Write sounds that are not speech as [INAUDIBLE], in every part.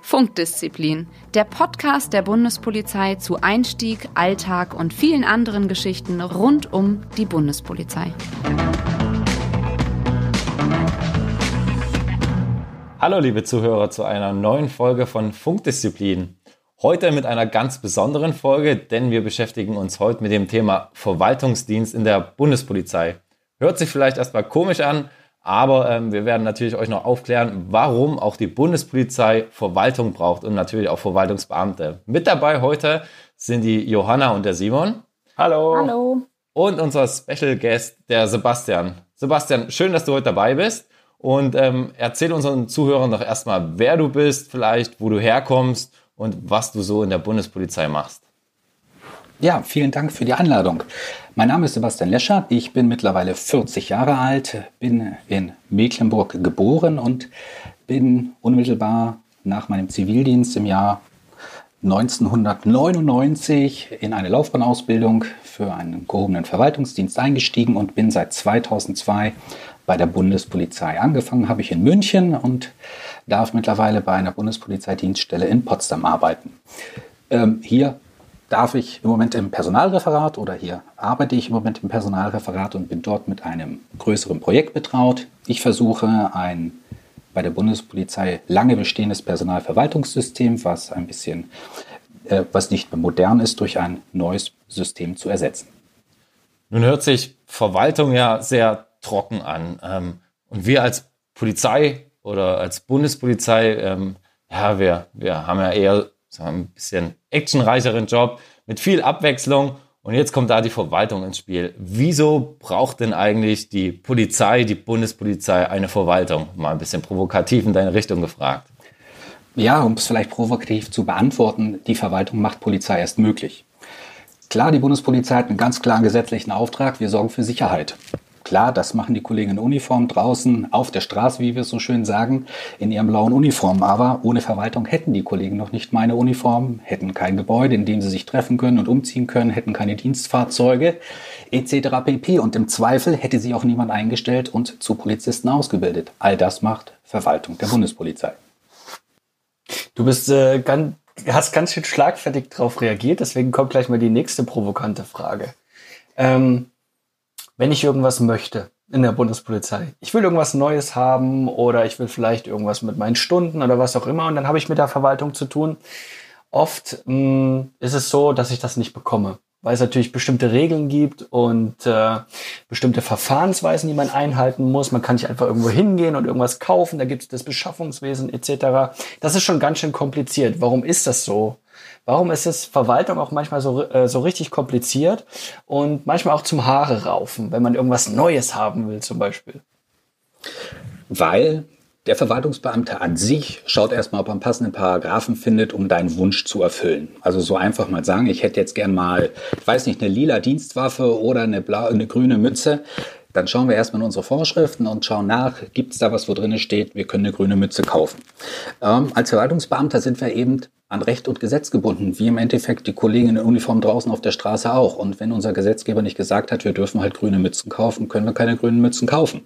Funkdisziplin, der Podcast der Bundespolizei zu Einstieg, Alltag und vielen anderen Geschichten rund um die Bundespolizei. Hallo liebe Zuhörer zu einer neuen Folge von Funkdisziplin. Heute mit einer ganz besonderen Folge, denn wir beschäftigen uns heute mit dem Thema Verwaltungsdienst in der Bundespolizei. Hört sich vielleicht erstmal komisch an, aber ähm, wir werden natürlich euch noch aufklären, warum auch die Bundespolizei Verwaltung braucht und natürlich auch Verwaltungsbeamte. Mit dabei heute sind die Johanna und der Simon. Hallo. Hallo. Und unser Special Guest, der Sebastian. Sebastian, schön, dass du heute dabei bist. Und ähm, erzähl unseren Zuhörern doch erstmal, wer du bist, vielleicht, wo du herkommst und was du so in der Bundespolizei machst. Ja, vielen Dank für die Einladung. Mein Name ist Sebastian Lescher. Ich bin mittlerweile 40 Jahre alt, bin in Mecklenburg geboren und bin unmittelbar nach meinem Zivildienst im Jahr 1999 in eine Laufbahnausbildung für einen gehobenen Verwaltungsdienst eingestiegen und bin seit 2002 bei der Bundespolizei. Angefangen habe ich in München und darf mittlerweile bei einer Bundespolizeidienststelle in Potsdam arbeiten. Ähm, hier darf ich im Moment im Personalreferat oder hier arbeite ich im Moment im Personalreferat und bin dort mit einem größeren Projekt betraut. Ich versuche ein bei der Bundespolizei lange bestehendes Personalverwaltungssystem, was ein bisschen, äh, was nicht mehr modern ist, durch ein neues System zu ersetzen. Nun hört sich Verwaltung ja sehr trocken an. Ähm, und wir als Polizei oder als Bundespolizei, ähm, ja, wir, wir haben ja eher so ein bisschen actionreicheren Job mit viel Abwechslung. Und jetzt kommt da die Verwaltung ins Spiel. Wieso braucht denn eigentlich die Polizei, die Bundespolizei eine Verwaltung? Mal ein bisschen provokativ in deine Richtung gefragt. Ja, um es vielleicht provokativ zu beantworten, die Verwaltung macht Polizei erst möglich. Klar, die Bundespolizei hat einen ganz klaren gesetzlichen Auftrag, wir sorgen für Sicherheit. Klar, das machen die Kollegen in Uniform draußen auf der Straße, wie wir es so schön sagen, in ihren blauen Uniformen. Aber ohne Verwaltung hätten die Kollegen noch nicht meine Uniform, hätten kein Gebäude, in dem sie sich treffen können und umziehen können, hätten keine Dienstfahrzeuge etc. pp. Und im Zweifel hätte sie auch niemand eingestellt und zu Polizisten ausgebildet. All das macht Verwaltung der Bundespolizei. Du bist äh, ganz, hast ganz schön schlagfertig darauf reagiert, deswegen kommt gleich mal die nächste provokante Frage. Ähm, wenn ich irgendwas möchte in der Bundespolizei. Ich will irgendwas Neues haben oder ich will vielleicht irgendwas mit meinen Stunden oder was auch immer und dann habe ich mit der Verwaltung zu tun. Oft mh, mm, ist es so, dass ich das nicht bekomme, weil es natürlich bestimmte Regeln gibt und äh, bestimmte Verfahrensweisen, die man einhalten muss. Man kann nicht einfach irgendwo hingehen und irgendwas kaufen, da gibt es das Beschaffungswesen etc. Das ist schon ganz schön kompliziert. Warum ist das so? Warum ist es Verwaltung auch manchmal so, äh, so richtig kompliziert und manchmal auch zum Haare raufen, wenn man irgendwas Neues haben will zum Beispiel? Weil der Verwaltungsbeamte an sich schaut erstmal, ob er einen passenden Paragraphen findet, um deinen Wunsch zu erfüllen. Also so einfach mal sagen, ich hätte jetzt gern mal, ich weiß nicht, eine lila Dienstwaffe oder eine, blau, eine grüne Mütze. Dann schauen wir erstmal in unsere Vorschriften und schauen nach, gibt es da was, wo drin steht, wir können eine grüne Mütze kaufen. Ähm, als Verwaltungsbeamter sind wir eben an Recht und Gesetz gebunden, wie im Endeffekt die Kollegen in Uniform draußen auf der Straße auch. Und wenn unser Gesetzgeber nicht gesagt hat, wir dürfen halt grüne Mützen kaufen, können wir keine grünen Mützen kaufen.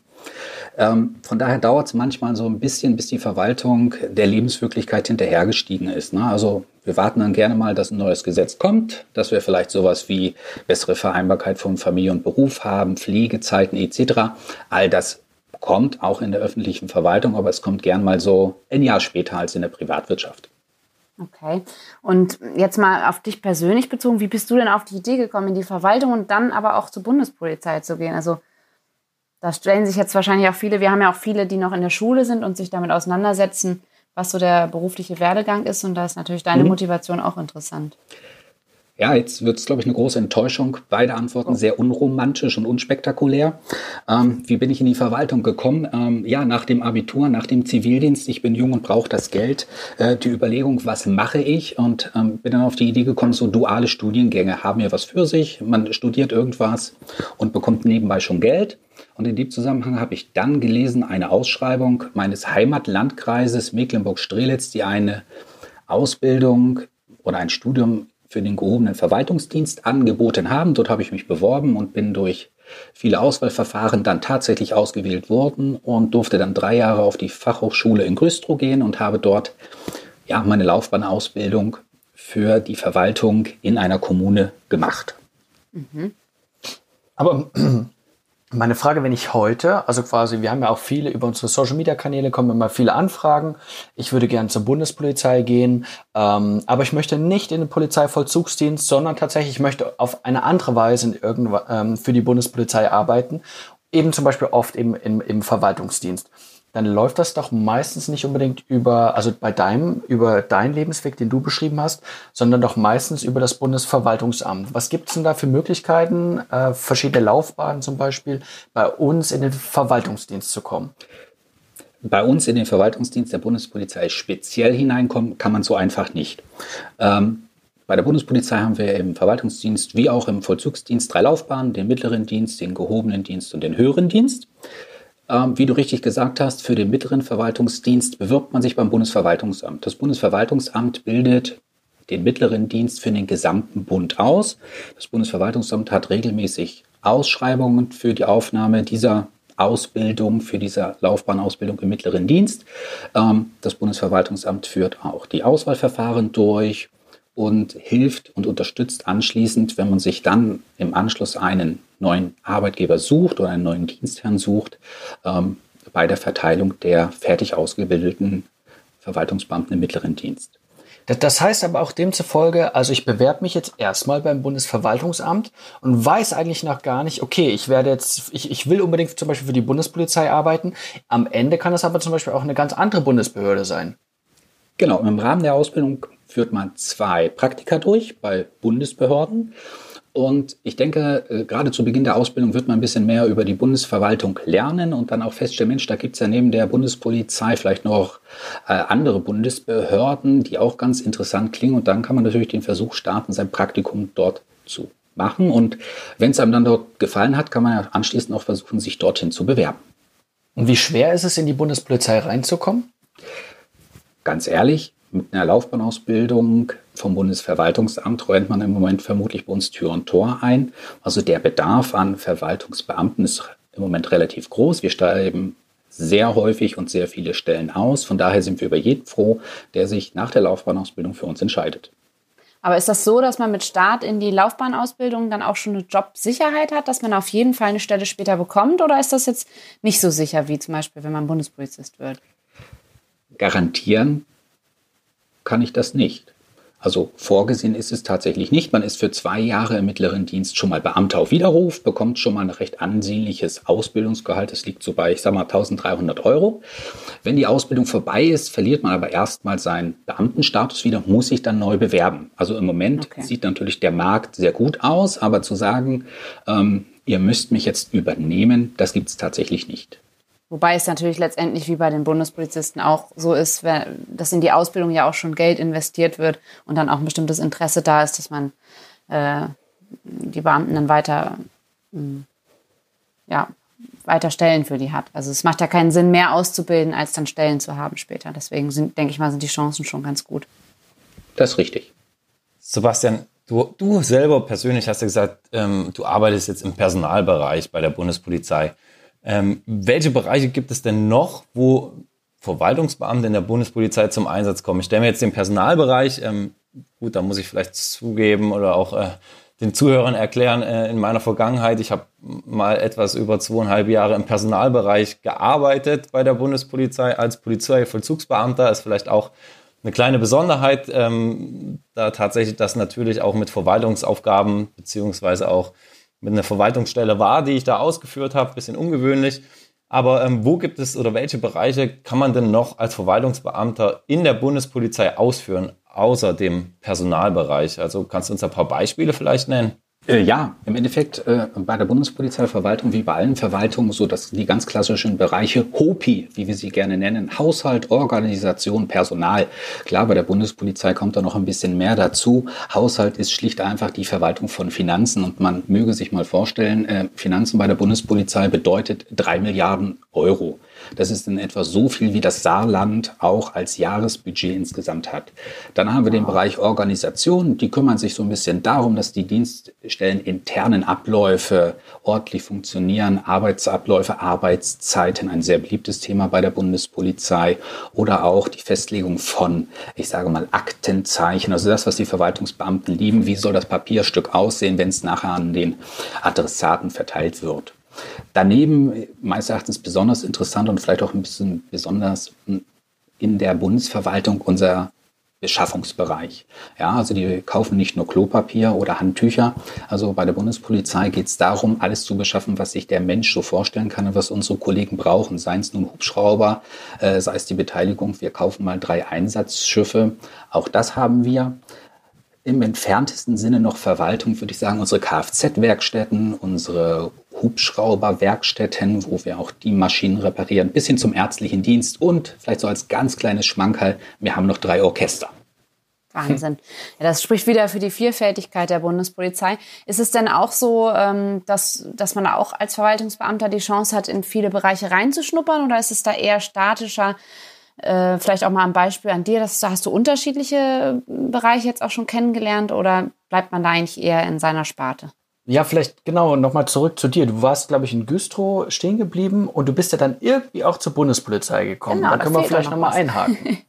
Ähm, von daher dauert es manchmal so ein bisschen, bis die Verwaltung der Lebenswirklichkeit hinterhergestiegen ist. Ne? Also wir warten dann gerne mal, dass ein neues Gesetz kommt, dass wir vielleicht sowas wie bessere Vereinbarkeit von Familie und Beruf haben, Pflegezeiten etc. All das kommt auch in der öffentlichen Verwaltung, aber es kommt gern mal so ein Jahr später als in der Privatwirtschaft. Okay. Und jetzt mal auf dich persönlich bezogen, wie bist du denn auf die Idee gekommen, in die Verwaltung und dann aber auch zur Bundespolizei zu gehen? Also da stellen sich jetzt wahrscheinlich auch viele, wir haben ja auch viele, die noch in der Schule sind und sich damit auseinandersetzen, was so der berufliche Werdegang ist. Und da ist natürlich deine mhm. Motivation auch interessant. Ja, jetzt wird es, glaube ich, eine große Enttäuschung. Beide Antworten sehr unromantisch und unspektakulär. Ähm, wie bin ich in die Verwaltung gekommen? Ähm, ja, nach dem Abitur, nach dem Zivildienst. Ich bin jung und brauche das Geld. Äh, die Überlegung, was mache ich? Und ähm, bin dann auf die Idee gekommen, so duale Studiengänge haben ja was für sich. Man studiert irgendwas und bekommt nebenbei schon Geld. Und in dem Zusammenhang habe ich dann gelesen eine Ausschreibung meines Heimatlandkreises Mecklenburg-Strelitz, die eine Ausbildung oder ein Studium für den gehobenen Verwaltungsdienst angeboten haben. Dort habe ich mich beworben und bin durch viele Auswahlverfahren dann tatsächlich ausgewählt wurden und durfte dann drei Jahre auf die Fachhochschule in Güstrow gehen und habe dort ja, meine Laufbahnausbildung für die Verwaltung in einer Kommune gemacht. Mhm. Aber meine Frage, wenn ich heute, also quasi, wir haben ja auch viele über unsere Social Media Kanäle kommen immer viele Anfragen. Ich würde gerne zur Bundespolizei gehen, ähm, aber ich möchte nicht in den Polizeivollzugsdienst, sondern tatsächlich ich möchte auf eine andere Weise ähm, für die Bundespolizei arbeiten. Eben zum Beispiel oft eben im, im Verwaltungsdienst dann läuft das doch meistens nicht unbedingt über, also bei deinem, über deinen Lebensweg, den du beschrieben hast, sondern doch meistens über das Bundesverwaltungsamt. Was gibt es denn da für Möglichkeiten, äh, verschiedene Laufbahnen zum Beispiel, bei uns in den Verwaltungsdienst zu kommen? Bei uns in den Verwaltungsdienst der Bundespolizei speziell hineinkommen, kann man so einfach nicht. Ähm, bei der Bundespolizei haben wir im Verwaltungsdienst wie auch im Vollzugsdienst drei Laufbahnen, den mittleren Dienst, den gehobenen Dienst und den höheren Dienst. Ähm, wie du richtig gesagt hast, für den mittleren Verwaltungsdienst bewirbt man sich beim Bundesverwaltungsamt. Das Bundesverwaltungsamt bildet den mittleren Dienst für den gesamten Bund aus. Das Bundesverwaltungsamt hat regelmäßig Ausschreibungen für die Aufnahme dieser Ausbildung, für diese Laufbahnausbildung im mittleren Dienst. Ähm, das Bundesverwaltungsamt führt auch die Auswahlverfahren durch und hilft und unterstützt anschließend, wenn man sich dann im Anschluss einen neuen Arbeitgeber sucht oder einen neuen Dienstherrn sucht, ähm, bei der Verteilung der fertig ausgebildeten Verwaltungsbeamten im mittleren Dienst. Das heißt aber auch demzufolge, also ich bewerbe mich jetzt erstmal beim Bundesverwaltungsamt und weiß eigentlich noch gar nicht, okay, ich werde jetzt, ich, ich will unbedingt zum Beispiel für die Bundespolizei arbeiten. Am Ende kann es aber zum Beispiel auch eine ganz andere Bundesbehörde sein. Genau, im Rahmen der Ausbildung führt man zwei Praktika durch bei Bundesbehörden. Und ich denke, äh, gerade zu Beginn der Ausbildung wird man ein bisschen mehr über die Bundesverwaltung lernen und dann auch feststellen, Mensch, da gibt es ja neben der Bundespolizei vielleicht noch äh, andere Bundesbehörden, die auch ganz interessant klingen. Und dann kann man natürlich den Versuch starten, sein Praktikum dort zu machen. Und wenn es einem dann dort gefallen hat, kann man ja anschließend auch versuchen, sich dorthin zu bewerben. Und wie schwer ist es, in die Bundespolizei reinzukommen? Ganz ehrlich, mit einer Laufbahnausbildung vom Bundesverwaltungsamt rennt man im Moment vermutlich bei uns Tür und Tor ein. Also der Bedarf an Verwaltungsbeamten ist im Moment relativ groß. Wir schreiben sehr häufig und sehr viele Stellen aus. Von daher sind wir über jeden froh, der sich nach der Laufbahnausbildung für uns entscheidet. Aber ist das so, dass man mit Start in die Laufbahnausbildung dann auch schon eine Jobsicherheit hat, dass man auf jeden Fall eine Stelle später bekommt? Oder ist das jetzt nicht so sicher wie zum Beispiel, wenn man Bundespolizist wird? Garantieren kann ich das nicht. Also vorgesehen ist es tatsächlich nicht. Man ist für zwei Jahre im mittleren Dienst schon mal Beamter auf Widerruf, bekommt schon mal ein recht ansehnliches Ausbildungsgehalt. Das liegt so bei, ich sag mal, 1300 Euro. Wenn die Ausbildung vorbei ist, verliert man aber erstmal seinen Beamtenstatus wieder, muss sich dann neu bewerben. Also im Moment okay. sieht natürlich der Markt sehr gut aus, aber zu sagen, ähm, ihr müsst mich jetzt übernehmen, das gibt es tatsächlich nicht. Wobei es natürlich letztendlich wie bei den Bundespolizisten auch so ist, dass in die Ausbildung ja auch schon Geld investiert wird und dann auch ein bestimmtes Interesse da ist, dass man äh, die Beamten dann weiter, mh, hm, ja, weiter Stellen für die hat. Also es macht ja keinen Sinn, mehr auszubilden, als dann Stellen zu haben später. Deswegen sind, denke ich mal, sind die Chancen schon ganz gut. Das ist richtig. Sebastian, du, du selber persönlich hast ja gesagt, ähm, du arbeitest jetzt im Personalbereich bei der Bundespolizei. Ähm, welche Bereiche gibt es denn noch, wo Verwaltungsbeamte in der Bundespolizei zum Einsatz kommen? Ich stelle mir jetzt den Personalbereich, ähm, gut, da muss ich vielleicht zugeben oder auch äh, den Zuhörern erklären, äh, in meiner Vergangenheit, ich habe mal etwas über zweieinhalb Jahre im Personalbereich gearbeitet bei der Bundespolizei als Polizeivollzugsbeamter, ist vielleicht auch eine kleine Besonderheit, ähm, da tatsächlich das natürlich auch mit Verwaltungsaufgaben beziehungsweise auch mit einer Verwaltungsstelle war, die ich da ausgeführt habe. Bisschen ungewöhnlich. Aber ähm, wo gibt es oder welche Bereiche kann man denn noch als Verwaltungsbeamter in der Bundespolizei ausführen, außer dem Personalbereich? Also kannst du uns ein paar Beispiele vielleicht nennen? Äh, ja, im Endeffekt äh, bei der Bundespolizeiverwaltung wie bei allen Verwaltungen so, dass die ganz klassischen Bereiche HOPI, wie wir sie gerne nennen, Haushalt, Organisation, Personal. Klar, bei der Bundespolizei kommt da noch ein bisschen mehr dazu. Haushalt ist schlicht einfach die Verwaltung von Finanzen und man möge sich mal vorstellen, äh, Finanzen bei der Bundespolizei bedeutet drei Milliarden Euro. Das ist in etwa so viel, wie das Saarland auch als Jahresbudget insgesamt hat. Dann haben wir den Bereich Organisation. Die kümmern sich so ein bisschen darum, dass die Dienststellen internen Abläufe ordentlich funktionieren. Arbeitsabläufe, Arbeitszeiten, ein sehr beliebtes Thema bei der Bundespolizei. Oder auch die Festlegung von, ich sage mal, Aktenzeichen. Also das, was die Verwaltungsbeamten lieben. Wie soll das Papierstück aussehen, wenn es nachher an den Adressaten verteilt wird? Daneben meines Erachtens besonders interessant und vielleicht auch ein bisschen besonders in der Bundesverwaltung unser Beschaffungsbereich. Ja, also die kaufen nicht nur Klopapier oder Handtücher. Also bei der Bundespolizei geht es darum, alles zu beschaffen, was sich der Mensch so vorstellen kann und was unsere Kollegen brauchen. Seien es nun Hubschrauber, äh, sei es die Beteiligung. Wir kaufen mal drei Einsatzschiffe. Auch das haben wir im entferntesten Sinne noch Verwaltung, würde ich sagen, unsere Kfz-Werkstätten, unsere Hubschrauberwerkstätten, wo wir auch die Maschinen reparieren, bis hin zum ärztlichen Dienst und vielleicht so als ganz kleines Schmankerl, wir haben noch drei Orchester. Wahnsinn. Ja, das spricht wieder für die Vielfältigkeit der Bundespolizei. Ist es denn auch so, ähm, dass, dass man auch als Verwaltungsbeamter die Chance hat, in viele Bereiche reinzuschnuppern oder ist es da eher statischer? Äh, vielleicht auch mal ein Beispiel an dir. Das, hast du unterschiedliche Bereiche jetzt auch schon kennengelernt oder bleibt man da eigentlich eher in seiner Sparte? Ja, vielleicht genau, nochmal zurück zu dir. Du warst, glaube ich, in Güstrow stehen geblieben und du bist ja dann irgendwie auch zur Bundespolizei gekommen. Genau, da können wir vielleicht nochmal noch einhaken. [LAUGHS]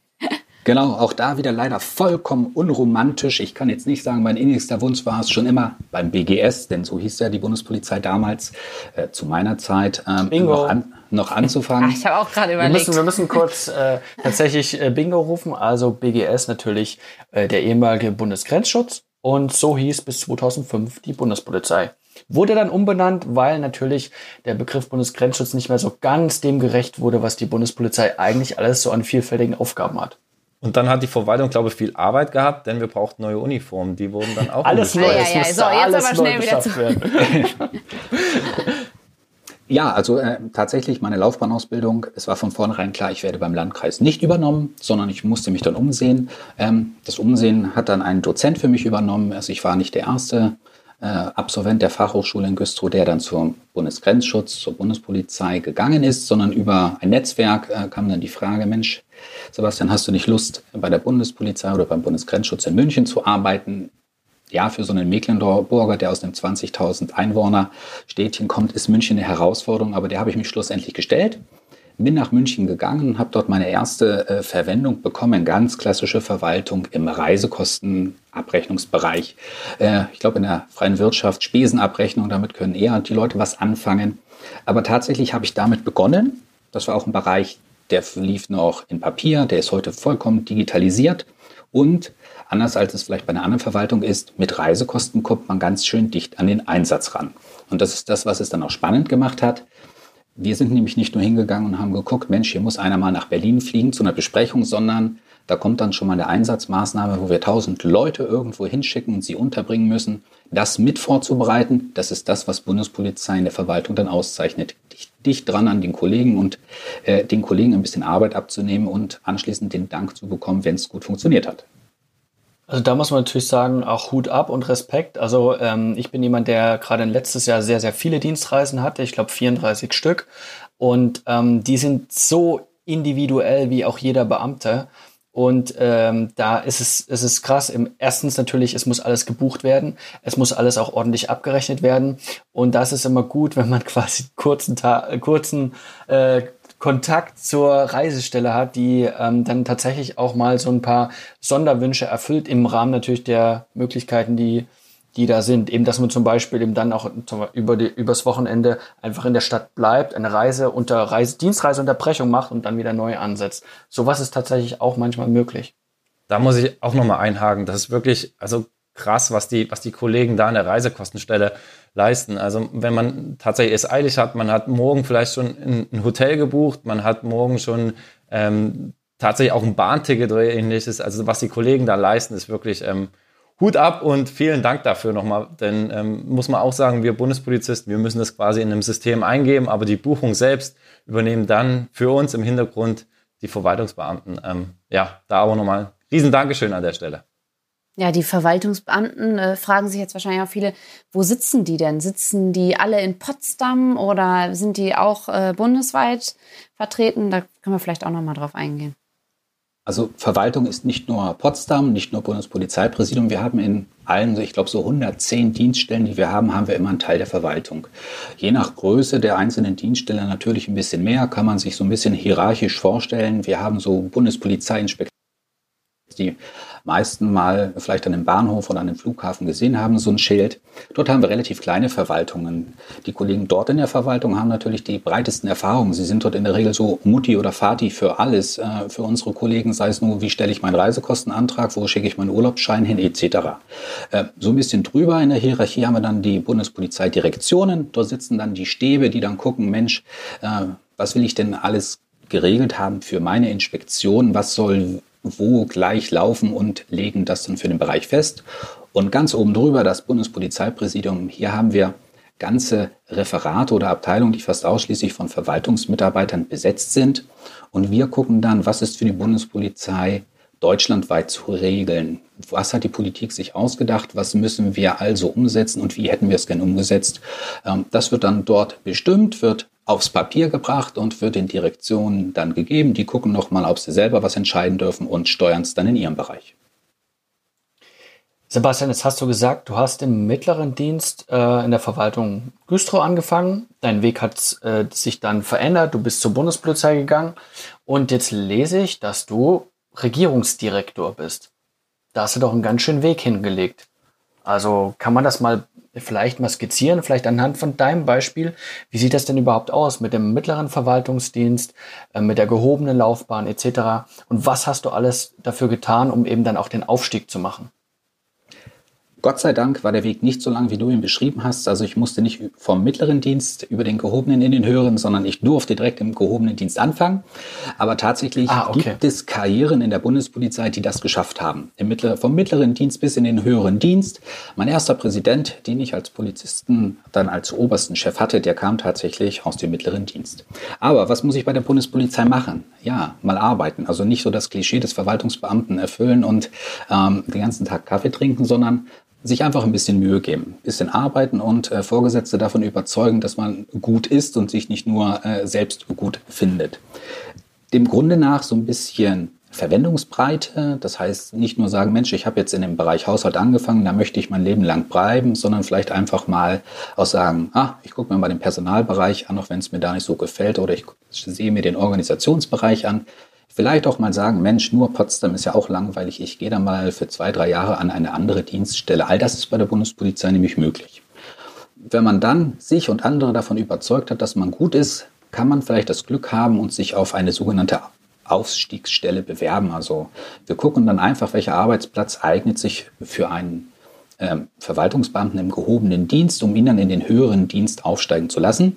Genau, auch da wieder leider vollkommen unromantisch. Ich kann jetzt nicht sagen, mein innigster Wunsch war es schon immer beim BGS, denn so hieß ja die Bundespolizei damals äh, zu meiner Zeit ähm, noch, an, noch, anzufangen. Ach, [LAUGHS] ich habe auch gerade überlegt. Wir müssen, wir müssen kurz äh, [LAUGHS] tatsächlich äh, Bingo rufen. Also BGS natürlich äh, der ehemalige Bundesgrenzschutz und so hieß bis 2005 die Bundespolizei. Wurde dann umbenannt, weil natürlich der Begriff Bundesgrenzschutz nicht mehr so ganz dem gerecht wurde, was die Bundespolizei eigentlich alles so an vielfältigen Aufgaben hat. Und dann hat die Verwaltung, glaube ich, viel Arbeit gehabt, denn wir brauchten neue Uniformen. Die wurden dann auch alles neu. Ja, ja, ja. So, jetzt aber schnell wieder zu. [LAUGHS] Ja, also äh, tatsächlich meine Laufbahnausbildung. Es war von vornherein klar, ich werde beim Landkreis nicht übernommen, sondern ich musste mich dann umsehen. Ähm, das Umsehen hat dann ein Dozent für mich übernommen. Also ich war nicht der erste äh, Absolvent der Fachhochschule in Güstrow, der dann zum Bundesgrenzschutz, zur Bundespolizei gegangen ist, sondern über ein Netzwerk äh, kam dann die Frage, Mensch, Sebastian, hast du nicht Lust, bei der Bundespolizei oder beim Bundesgrenzschutz in München zu arbeiten? Ja, für so einen Mecklenburger, der aus einem 20.000 Einwohner Städtchen kommt, ist München eine Herausforderung, aber der habe ich mich schlussendlich gestellt bin nach München gegangen, und habe dort meine erste äh, Verwendung bekommen, ganz klassische Verwaltung im Reisekostenabrechnungsbereich. Äh, ich glaube in der freien Wirtschaft Spesenabrechnung, damit können eher die Leute was anfangen. Aber tatsächlich habe ich damit begonnen. Das war auch ein Bereich, der lief noch in Papier, der ist heute vollkommen digitalisiert und anders als es vielleicht bei einer anderen Verwaltung ist, mit Reisekosten kommt man ganz schön dicht an den Einsatz ran. Und das ist das, was es dann auch spannend gemacht hat. Wir sind nämlich nicht nur hingegangen und haben geguckt, Mensch, hier muss einer mal nach Berlin fliegen zu einer Besprechung, sondern da kommt dann schon mal eine Einsatzmaßnahme, wo wir tausend Leute irgendwo hinschicken und sie unterbringen müssen. Das mit vorzubereiten, das ist das, was Bundespolizei in der Verwaltung dann auszeichnet. Dicht, dicht dran an den Kollegen und äh, den Kollegen ein bisschen Arbeit abzunehmen und anschließend den Dank zu bekommen, wenn es gut funktioniert hat. Also da muss man natürlich sagen, auch Hut ab und Respekt. Also ähm, ich bin jemand, der gerade letztes Jahr sehr, sehr viele Dienstreisen hatte. Ich glaube 34 Stück. Und ähm, die sind so individuell wie auch jeder Beamte. Und ähm, da ist es, ist es krass. Im, erstens natürlich, es muss alles gebucht werden. Es muss alles auch ordentlich abgerechnet werden. Und das ist immer gut, [LAUGHS] wenn man quasi kurzen, Ta kurzen äh, Kontakt zur Reisestelle hat, die ähm, dann tatsächlich auch mal so ein paar Sonderwünsche erfüllt im Rahmen natürlich der Möglichkeiten, die die da sind. Eben, dass man zum Beispiel eben dann auch über die, übers Wochenende einfach in der Stadt bleibt, eine Reise unter Reise, Dienstreiseunterbrechung macht und dann wieder neu ansetzt. Sowas ist tatsächlich auch manchmal möglich. Da muss ich auch nochmal einhaken. Das ist wirklich, also krass, was die, was die Kollegen da an der Reisekostenstelle leisten. Also wenn man tatsächlich es eilig hat, man hat morgen vielleicht schon ein, Hotel gebucht, man hat morgen schon ähm, tatsächlich auch ein Bahnticket oder ähnliches. Also was die Kollegen da leisten, ist wirklich ähm, Hut ab und vielen Dank dafür nochmal. Denn ähm, muss man auch sagen, wir Bundespolizisten, wir müssen das quasi in einem System eingeben, aber die Buchung selbst übernehmen dann für uns im Hintergrund die Verwaltungsbeamten. Ähm, ja, da aber nochmal riesen Dankeschön an der Stelle. Ja, die Verwaltungsbeamten äh, fragen sich jetzt wahrscheinlich auch viele, wo sitzen die denn? Sitzen die alle in Potsdam oder sind die auch äh, bundesweit vertreten? Da können wir vielleicht auch noch mal drauf eingehen. Also Verwaltung ist nicht nur Potsdam, nicht nur Bundespolizeipräsidium. Wir haben in allen, ich glaube so 110 Dienststellen, die wir haben, haben wir immer einen Teil der Verwaltung. Je nach Größe der einzelnen Dienststellen natürlich ein bisschen mehr, kann man sich so ein bisschen hierarchisch vorstellen. Wir haben so Bundespolizeiinspektoren, die meisten mal vielleicht an einem Bahnhof oder an einem Flughafen gesehen haben, so ein Schild. Dort haben wir relativ kleine Verwaltungen. Die Kollegen dort in der Verwaltung haben natürlich die breitesten Erfahrungen. Sie sind dort in der Regel so Mutti oder Vati für alles. Äh, für unsere Kollegen, sei es nur, wie stelle ich meinen Reisekostenantrag, wo schicke ich meinen Urlaubsschein hin, etc. Äh, so ein bisschen drüber in der Hierarchie haben wir dann die Bundespolizeidirektionen. Dort sitzen dann die Stäbe, die dann gucken, Mensch, äh, was will ich denn alles geregelt haben für meine Inspektion? Was soll wo gleich laufen und legen das dann für den Bereich fest. Und ganz oben drüber das Bundespolizeipräsidium. Hier haben wir ganze Referate oder Abteilungen, die fast ausschließlich von Verwaltungsmitarbeitern besetzt sind. Und wir gucken dann, was ist für die Bundespolizei deutschlandweit zu regeln. Was hat die Politik sich ausgedacht? Was müssen wir also umsetzen und wie hätten wir es gern umgesetzt? Ähm, das wird dann dort bestimmt, wird aufs Papier gebracht und wird den Direktionen dann gegeben. Die gucken nochmal, ob sie selber was entscheiden dürfen und steuern es dann in ihrem Bereich. Sebastian, jetzt hast du gesagt, du hast im mittleren Dienst äh, in der Verwaltung Güstrow angefangen. Dein Weg hat äh, sich dann verändert. Du bist zur Bundespolizei gegangen. Und jetzt lese ich, dass du Regierungsdirektor bist. Da hast du doch einen ganz schönen Weg hingelegt. Also kann man das mal vielleicht mal skizzieren, vielleicht anhand von deinem Beispiel. Wie sieht das denn überhaupt aus mit dem mittleren Verwaltungsdienst, äh, mit der gehobenen Laufbahn etc.? Und was hast du alles dafür getan, um eben dann auch den Aufstieg zu machen? Gott sei Dank war der Weg nicht so lang, wie du ihn beschrieben hast. Also ich musste nicht vom mittleren Dienst über den gehobenen in den höheren, sondern ich durfte direkt im gehobenen Dienst anfangen. Aber tatsächlich ah, okay. gibt es Karrieren in der Bundespolizei, die das geschafft haben. Mittler, vom mittleren Dienst bis in den höheren Dienst. Mein erster Präsident, den ich als Polizisten dann als obersten Chef hatte, der kam tatsächlich aus dem mittleren Dienst. Aber was muss ich bei der Bundespolizei machen? Ja, mal arbeiten. Also nicht so das Klischee des Verwaltungsbeamten erfüllen und ähm, den ganzen Tag Kaffee trinken, sondern sich einfach ein bisschen Mühe geben, ein bisschen arbeiten und äh, Vorgesetzte davon überzeugen, dass man gut ist und sich nicht nur äh, selbst gut findet. Dem Grunde nach so ein bisschen Verwendungsbreite, das heißt nicht nur sagen, Mensch, ich habe jetzt in dem Bereich Haushalt angefangen, da möchte ich mein Leben lang bleiben, sondern vielleicht einfach mal auch sagen, ah, ich gucke mir mal den Personalbereich an, auch wenn es mir da nicht so gefällt, oder ich sehe mir den Organisationsbereich an, Vielleicht auch mal sagen, Mensch, nur Potsdam ist ja auch langweilig. Ich gehe da mal für zwei, drei Jahre an eine andere Dienststelle. All das ist bei der Bundespolizei nämlich möglich. Wenn man dann sich und andere davon überzeugt hat, dass man gut ist, kann man vielleicht das Glück haben und sich auf eine sogenannte Aufstiegsstelle bewerben. Also wir gucken dann einfach, welcher Arbeitsplatz eignet sich für einen ähm, Verwaltungsbeamten im gehobenen Dienst, um ihn dann in den höheren Dienst aufsteigen zu lassen.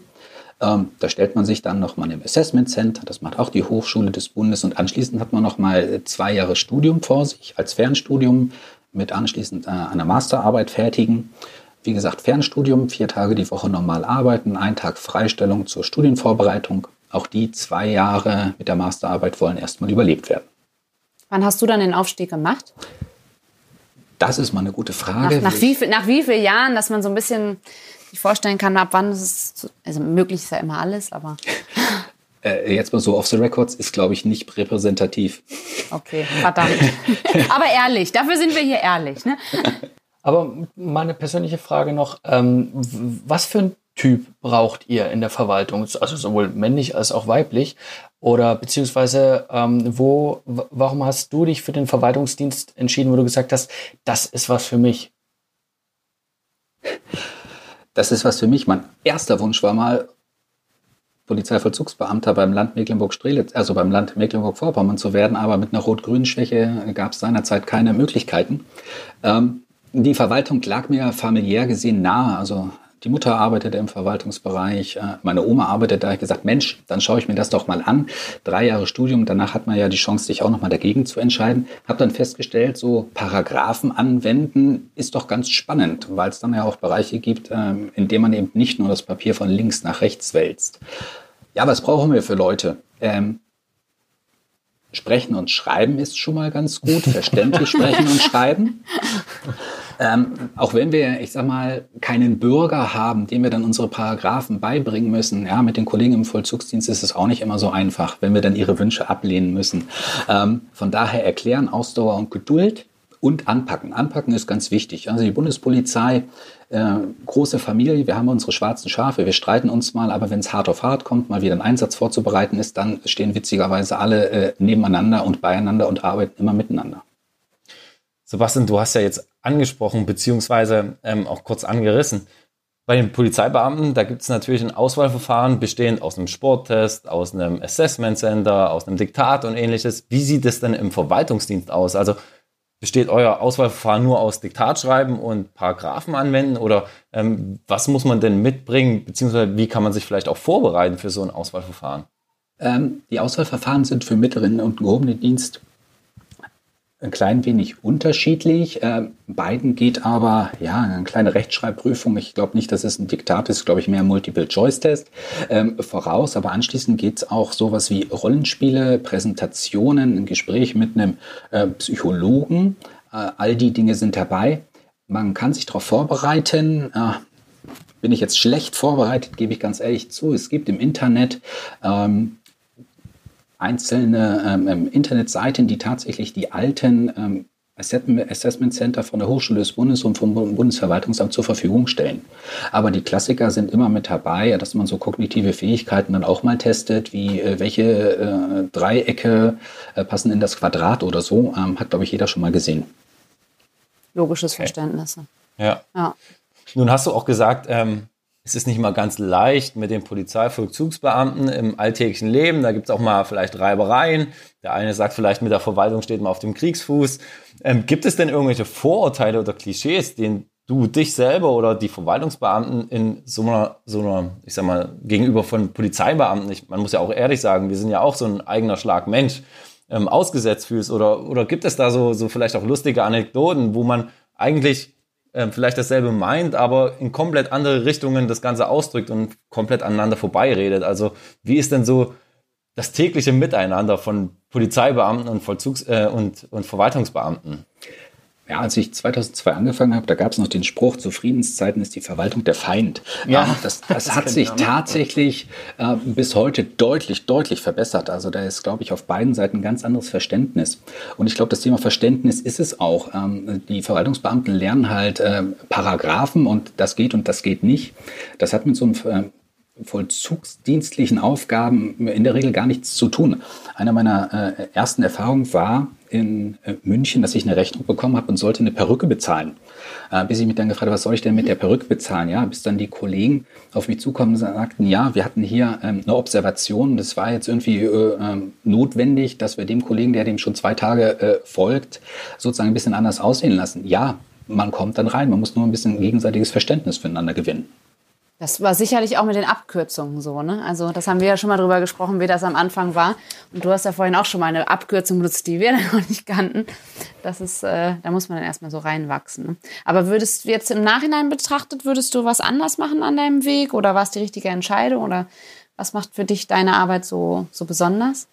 Ähm, da stellt man sich dann nochmal im Assessment Center, das macht auch die Hochschule des Bundes und anschließend hat man nochmal zwei Jahre Studium vor sich als Fernstudium mit anschließend äh, einer Masterarbeit fertigen. Wie gesagt, Fernstudium, vier Tage die Woche normal arbeiten, ein Tag Freistellung zur Studienvorbereitung. Auch die zwei Jahre mit der Masterarbeit wollen erstmal überlebt werden. Wann hast du dann den Aufstieg gemacht? Das ist mal eine gute Frage. Nach, nach, wie, nach wie vielen Jahren, dass man so ein bisschen sich vorstellen kann, ab wann es ist, also möglich ist ja immer alles, aber. [LAUGHS] Äh, jetzt mal so off the records ist, glaube ich, nicht repräsentativ. Okay, verdammt. [LAUGHS] aber ehrlich, dafür sind wir hier ehrlich. Ne? [LAUGHS] Aber meine persönliche Frage noch, ähm, was für ein Typ braucht ihr in der Verwaltung, also sowohl männlich als auch weiblich? Oder beziehungsweise, ähm, wo, warum hast du dich für den Verwaltungsdienst entschieden, wo du gesagt hast, das ist was für mich? Das ist was für mich. Mein erster Wunsch war mal, Polizeivollzugsbeamter beim Land Mecklenburg-Strelitz, also beim Land Mecklenburg-Vorpommern zu werden, aber mit einer Rot-Grün-Schwäche gab es seinerzeit keine Möglichkeiten. Ähm, die Verwaltung lag mir familiär gesehen nahe. Also die Mutter arbeitete im Verwaltungsbereich, äh, meine Oma arbeitet da. Ich habe gesagt, Mensch, dann schaue ich mir das doch mal an. Drei Jahre Studium, danach hat man ja die Chance, sich auch nochmal dagegen zu entscheiden. Habe dann festgestellt, so Paragraphen anwenden ist doch ganz spannend, weil es dann ja auch Bereiche gibt, ähm, in denen man eben nicht nur das Papier von links nach rechts wälzt. Ja, was brauchen wir für Leute? Ähm, Sprechen und Schreiben ist schon mal ganz gut. [LAUGHS] Verständlich sprechen und schreiben. Ähm, auch wenn wir, ich sag mal, keinen Bürger haben, dem wir dann unsere Paragraphen beibringen müssen. Ja, mit den Kollegen im Vollzugsdienst ist es auch nicht immer so einfach, wenn wir dann ihre Wünsche ablehnen müssen. Ähm, von daher erklären Ausdauer und Geduld und anpacken. Anpacken ist ganz wichtig. Also die Bundespolizei, äh, große Familie, wir haben unsere schwarzen Schafe, wir streiten uns mal, aber wenn es hart auf hart kommt, mal wieder ein Einsatz vorzubereiten ist, dann stehen witzigerweise alle äh, nebeneinander und beieinander und arbeiten immer miteinander. Sebastian, du hast ja jetzt angesprochen, beziehungsweise ähm, auch kurz angerissen. Bei den Polizeibeamten, da gibt es natürlich ein Auswahlverfahren bestehend aus einem Sporttest, aus einem Assessment Center, aus einem Diktat und ähnliches. Wie sieht es denn im Verwaltungsdienst aus? Also besteht euer Auswahlverfahren nur aus Diktatschreiben und Paragraphen anwenden oder ähm, was muss man denn mitbringen, beziehungsweise wie kann man sich vielleicht auch vorbereiten für so ein Auswahlverfahren? Ähm, die Auswahlverfahren sind für mittleren und gehobenen Dienst ein klein wenig unterschiedlich. Äh, beiden geht aber ja eine kleine Rechtschreibprüfung. Ich glaube nicht, dass es ein Diktat ist, glaube ich mehr Multiple-Choice-Test ähm, voraus. Aber anschließend geht es auch sowas wie Rollenspiele, Präsentationen, ein Gespräch mit einem äh, Psychologen. Äh, all die Dinge sind dabei. Man kann sich darauf vorbereiten. Äh, bin ich jetzt schlecht vorbereitet, gebe ich ganz ehrlich zu. Es gibt im Internet ähm, einzelne ähm, ähm, Internetseiten, die tatsächlich die alten ähm, Assessment Center von der Hochschule des Bundes und vom Bundesverwaltungsamt zur Verfügung stellen. Aber die Klassiker sind immer mit dabei, dass man so kognitive Fähigkeiten dann auch mal testet, wie äh, welche äh, Dreiecke äh, passen in das Quadrat oder so, ähm, hat, glaube ich, jeder schon mal gesehen. Logisches okay. Verständnis. Ja. ja. Nun hast du auch gesagt, ähm, es ist nicht mal ganz leicht mit den Polizeivollzugsbeamten im alltäglichen Leben. Da gibt es auch mal vielleicht Reibereien. Der eine sagt vielleicht, mit der Verwaltung steht man auf dem Kriegsfuß. Ähm, gibt es denn irgendwelche Vorurteile oder Klischees, denen du dich selber oder die Verwaltungsbeamten in so einer, so einer ich sag mal, gegenüber von Polizeibeamten, ich, man muss ja auch ehrlich sagen, wir sind ja auch so ein eigener Schlag Mensch, ähm, ausgesetzt fühlst? Oder, oder gibt es da so, so vielleicht auch lustige Anekdoten, wo man eigentlich ähm, vielleicht dasselbe meint, aber in komplett andere Richtungen das Ganze ausdrückt und komplett aneinander vorbeiredet. Also wie ist denn so das tägliche Miteinander von Polizeibeamten und Vollzugs- äh, und, und Verwaltungsbeamten? Ja, als ich 2002 angefangen habe, da gab es noch den Spruch, zu Friedenszeiten ist die Verwaltung der Feind. Ja, ähm, das, das, das hat sich tatsächlich äh, bis heute deutlich, deutlich verbessert. Also da ist, glaube ich, auf beiden Seiten ein ganz anderes Verständnis. Und ich glaube, das Thema Verständnis ist es auch. Ähm, die Verwaltungsbeamten lernen halt äh, Paragraphen und das geht und das geht nicht. Das hat mit so einem äh, vollzugsdienstlichen Aufgaben in der Regel gar nichts zu tun. Eine meiner äh, ersten Erfahrungen war in äh, München, dass ich eine Rechnung bekommen habe und sollte eine Perücke bezahlen. Äh, bis ich mich dann gefragt habe, was soll ich denn mit der Perücke bezahlen? Ja, bis dann die Kollegen auf mich zukommen und sagten, ja, wir hatten hier ähm, eine Observation. Das war jetzt irgendwie äh, ähm, notwendig, dass wir dem Kollegen, der dem schon zwei Tage äh, folgt, sozusagen ein bisschen anders aussehen lassen. Ja, man kommt dann rein. Man muss nur ein bisschen gegenseitiges Verständnis füreinander gewinnen. Das war sicherlich auch mit den Abkürzungen so, ne? Also das haben wir ja schon mal drüber gesprochen, wie das am Anfang war. Und du hast ja vorhin auch schon mal eine Abkürzung benutzt, die wir [LAUGHS] noch nicht kannten. Das ist, äh, da muss man dann erstmal so reinwachsen. Ne? Aber würdest du jetzt im Nachhinein betrachtet, würdest du was anders machen an deinem Weg? Oder war es die richtige Entscheidung? Oder was macht für dich deine Arbeit so, so besonders?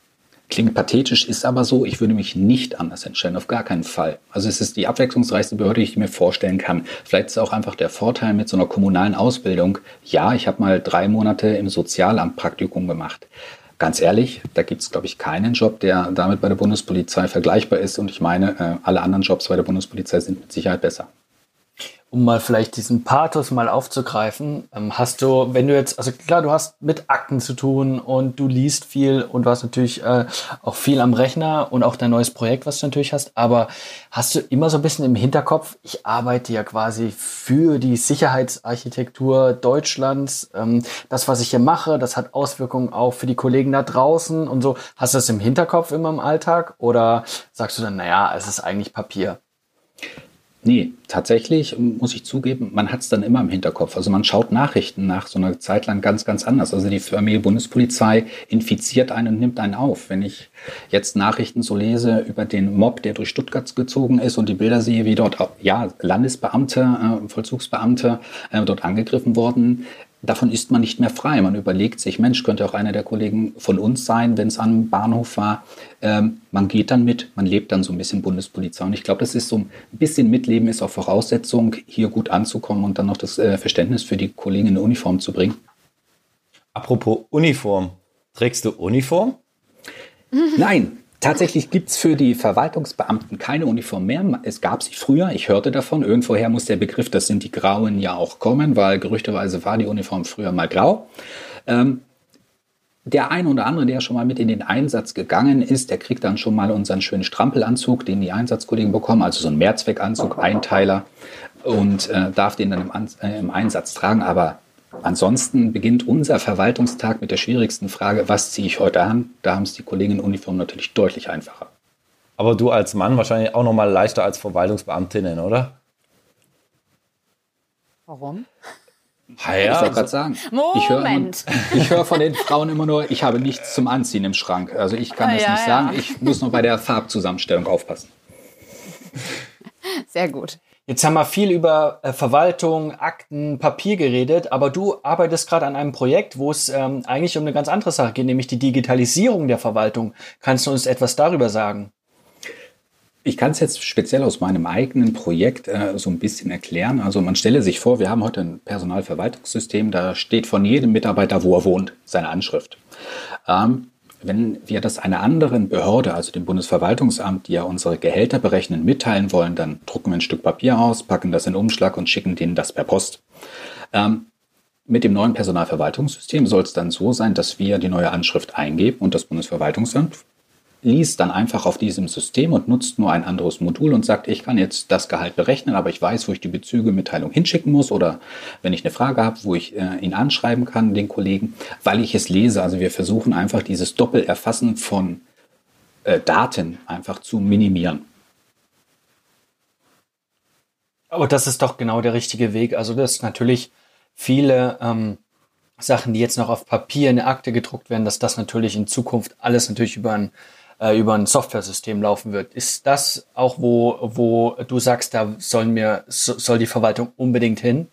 Klingt pathetisch, ist aber so, ich würde mich nicht anders entscheiden, auf gar keinen Fall. Also es ist die abwechslungsreichste Behörde, die ich mir vorstellen kann. Vielleicht ist auch einfach der Vorteil mit so einer kommunalen Ausbildung. Ja, ich habe mal drei Monate im Sozialamt Praktikum gemacht. Ganz ehrlich, da gibt es, glaube ich, keinen Job, der damit bei der Bundespolizei vergleichbar ist. Und ich meine, äh, alle anderen Jobs bei der Bundespolizei sind mit Sicherheit besser um mal vielleicht diesen Pathos mal aufzugreifen, ähm, hast du, wenn du jetzt, also klar, du hast mit Akten zu tun und du liest viel und du hast natürlich äh, auch viel am Rechner und auch dein neues Projekt, was du natürlich hast, aber hast du immer so ein bisschen im Hinterkopf, ich arbeite ja quasi für die Sicherheitsarchitektur Deutschlands, ähm, das, was ich hier mache, das hat Auswirkungen auch für die Kollegen da draußen und so. Hast du das im Hinterkopf immer im Alltag oder sagst du dann, naja, es ist eigentlich Papier? Nee, tatsächlich muss ich zugeben, man hat es dann immer im Hinterkopf. Also man schaut Nachrichten nach so einer Zeit lang ganz, ganz anders. Also die Familie Bundespolizei infiziert einen und nimmt einen auf. Wenn ich jetzt Nachrichten so lese über den Mob, der durch Stuttgart gezogen ist und die Bilder sehe, wie dort ja, Landesbeamte, äh, Vollzugsbeamte äh, dort angegriffen wurden, davon ist man nicht mehr frei. Man überlegt sich, Mensch, könnte auch einer der Kollegen von uns sein, wenn es am Bahnhof war. Ähm, man geht dann mit, man lebt dann so ein bisschen Bundespolizei. Und ich glaube, das ist so ein bisschen Mitleben ist auch Voraussetzung, hier gut anzukommen und dann noch das äh, Verständnis für die Kollegen in Uniform zu bringen. Apropos Uniform, trägst du Uniform? Nein, Tatsächlich gibt es für die Verwaltungsbeamten keine Uniform mehr. Es gab sie früher, ich hörte davon. Irgendwoher muss der Begriff, das sind die Grauen, ja auch kommen, weil gerüchteweise war die Uniform früher mal grau. Ähm, der eine oder andere, der schon mal mit in den Einsatz gegangen ist, der kriegt dann schon mal unseren schönen Strampelanzug, den die Einsatzkollegen bekommen, also so einen Mehrzweckanzug, Einteiler und äh, darf den dann im, äh, im Einsatz tragen. Aber Ansonsten beginnt unser Verwaltungstag mit der schwierigsten Frage, was ziehe ich heute an? Da haben es die Kollegen in Uniform natürlich deutlich einfacher. Aber du als Mann wahrscheinlich auch noch mal leichter als Verwaltungsbeamtinnen, oder? Warum? Ja, ich wollte gerade sagen. Moment. [LAUGHS] Ich höre hör von den Frauen immer nur, ich habe nichts zum Anziehen im Schrank. Also ich kann das ja, nicht ja. sagen. Ich muss nur bei der Farbzusammenstellung aufpassen. Sehr gut. Jetzt haben wir viel über äh, Verwaltung, Akten, Papier geredet, aber du arbeitest gerade an einem Projekt, wo es ähm, eigentlich um eine ganz andere Sache geht, nämlich die Digitalisierung der Verwaltung. Kannst du uns etwas darüber sagen? Ich kann es jetzt speziell aus meinem eigenen Projekt äh, so ein bisschen erklären. Also man stelle sich vor, wir haben heute ein Personalverwaltungssystem, da steht von jedem Mitarbeiter, wo er wohnt, seine Anschrift. Ähm, wenn wir das einer anderen Behörde, also dem Bundesverwaltungsamt, die ja unsere Gehälter berechnen, mitteilen wollen, dann drucken wir ein Stück Papier aus, packen das in Umschlag und schicken denen das per Post. Ähm, mit dem neuen Personalverwaltungssystem soll es dann so sein, dass wir die neue Anschrift eingeben und das Bundesverwaltungsamt liest dann einfach auf diesem System und nutzt nur ein anderes Modul und sagt, ich kann jetzt das Gehalt berechnen, aber ich weiß, wo ich die Bezüge-Mitteilung hinschicken muss oder wenn ich eine Frage habe, wo ich äh, ihn anschreiben kann, den Kollegen, weil ich es lese. Also wir versuchen einfach dieses Doppelerfassen von äh, Daten einfach zu minimieren. Aber das ist doch genau der richtige Weg. Also das ist natürlich viele ähm, Sachen, die jetzt noch auf Papier in eine Akte gedruckt werden, dass das natürlich in Zukunft alles natürlich über ein äh, über ein Software-System laufen wird. Ist das auch, wo, wo du sagst, da sollen wir, soll die Verwaltung unbedingt hin?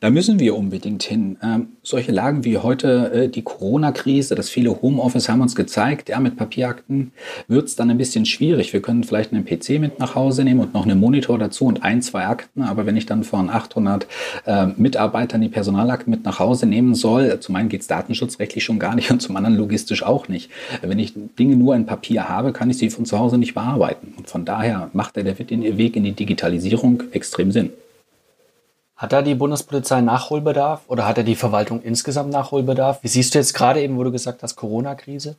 Da müssen wir unbedingt hin. Ähm, solche Lagen wie heute äh, die Corona-Krise, das viele Homeoffice haben uns gezeigt, ja, mit Papierakten wird es dann ein bisschen schwierig. Wir können vielleicht einen PC mit nach Hause nehmen und noch einen Monitor dazu und ein, zwei Akten. Aber wenn ich dann von 800 äh, Mitarbeitern die Personalakten mit nach Hause nehmen soll, zum einen geht es datenschutzrechtlich schon gar nicht und zum anderen logistisch auch nicht. Wenn ich Dinge nur in Papier habe, kann ich sie von zu Hause nicht bearbeiten. Und von daher macht der Weg in die Digitalisierung extrem Sinn. Hat da die Bundespolizei Nachholbedarf oder hat da die Verwaltung insgesamt Nachholbedarf? Wie siehst du jetzt gerade eben, wo du gesagt hast, Corona-Krise?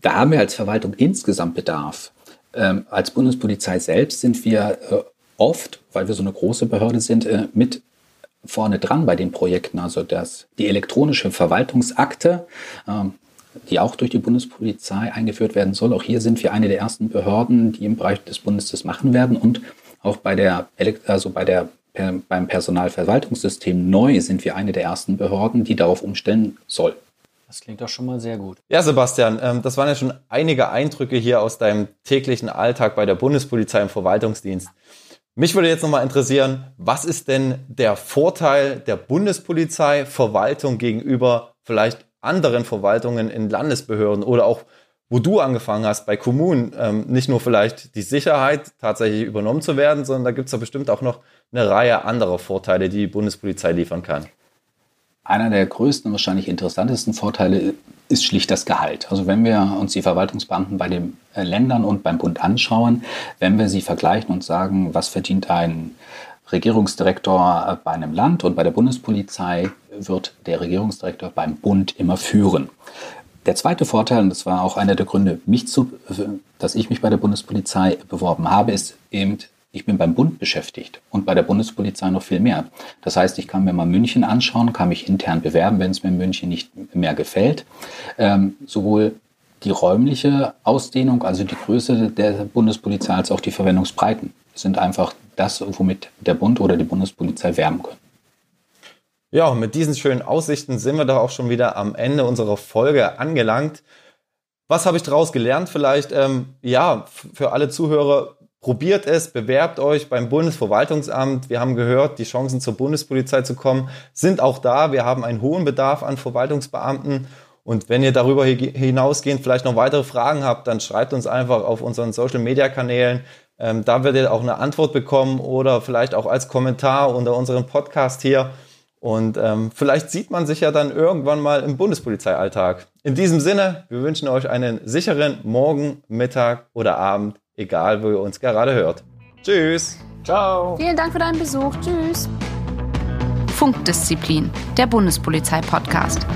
Da haben wir als Verwaltung insgesamt Bedarf. Ähm, als Bundespolizei selbst sind wir äh, oft, weil wir so eine große Behörde sind, äh, mit vorne dran bei den Projekten. Also das, die elektronische Verwaltungsakte, ähm, die auch durch die Bundespolizei eingeführt werden soll. Auch hier sind wir eine der ersten Behörden, die im Bereich des Bundes das machen werden. Und auch bei der, also bei der, beim Personalverwaltungssystem neu sind wir eine der ersten Behörden, die darauf umstellen soll. Das klingt doch schon mal sehr gut. Ja, Sebastian, ähm, das waren ja schon einige Eindrücke hier aus deinem täglichen Alltag bei der Bundespolizei im Verwaltungsdienst. Mich würde jetzt nochmal interessieren, was ist denn der Vorteil der Bundespolizei Verwaltung gegenüber vielleicht anderen Verwaltungen in Landesbehörden oder auch wo du angefangen hast, bei Kommunen, ähm, nicht nur vielleicht die Sicherheit tatsächlich übernommen zu werden, sondern da gibt es ja bestimmt auch noch eine Reihe anderer Vorteile, die die Bundespolizei liefern kann. Einer der größten und wahrscheinlich interessantesten Vorteile ist schlicht das Gehalt. Also wenn wir uns die Verwaltungsbeamten bei den äh, Ländern und beim Bund anschauen, wenn wir sie vergleichen und sagen, was verdient ein Regierungsdirektor äh, bei einem Land und bei der Bundespolizei wird der Regierungsdirektor beim Bund immer führen. Der zweite Vorteil, und das war auch einer der Gründe, mich zu, dass ich mich bei der Bundespolizei beworben habe, ist eben, ich bin beim Bund beschäftigt und bei der Bundespolizei noch viel mehr. Das heißt, ich kann mir mal München anschauen, kann mich intern bewerben, wenn es mir in München nicht mehr gefällt. Ähm, sowohl die räumliche Ausdehnung, also die Größe der Bundespolizei, als auch die Verwendungsbreiten sind einfach das, womit der Bund oder die Bundespolizei werben können. Ja, mit diesen schönen Aussichten sind wir doch auch schon wieder am Ende unserer Folge angelangt. Was habe ich daraus gelernt? Vielleicht, ähm, ja, für alle Zuhörer, probiert es, bewerbt euch beim Bundesverwaltungsamt. Wir haben gehört, die Chancen zur Bundespolizei zu kommen sind auch da. Wir haben einen hohen Bedarf an Verwaltungsbeamten. Und wenn ihr darüber hinausgehend vielleicht noch weitere Fragen habt, dann schreibt uns einfach auf unseren Social-Media-Kanälen. Ähm, da werdet ihr auch eine Antwort bekommen oder vielleicht auch als Kommentar unter unserem Podcast hier. Und ähm, vielleicht sieht man sich ja dann irgendwann mal im Bundespolizeialltag. In diesem Sinne, wir wünschen euch einen sicheren Morgen, Mittag oder Abend, egal wo ihr uns gerade hört. Tschüss. Ciao. Vielen Dank für deinen Besuch. Tschüss. Funkdisziplin, der Bundespolizei-Podcast.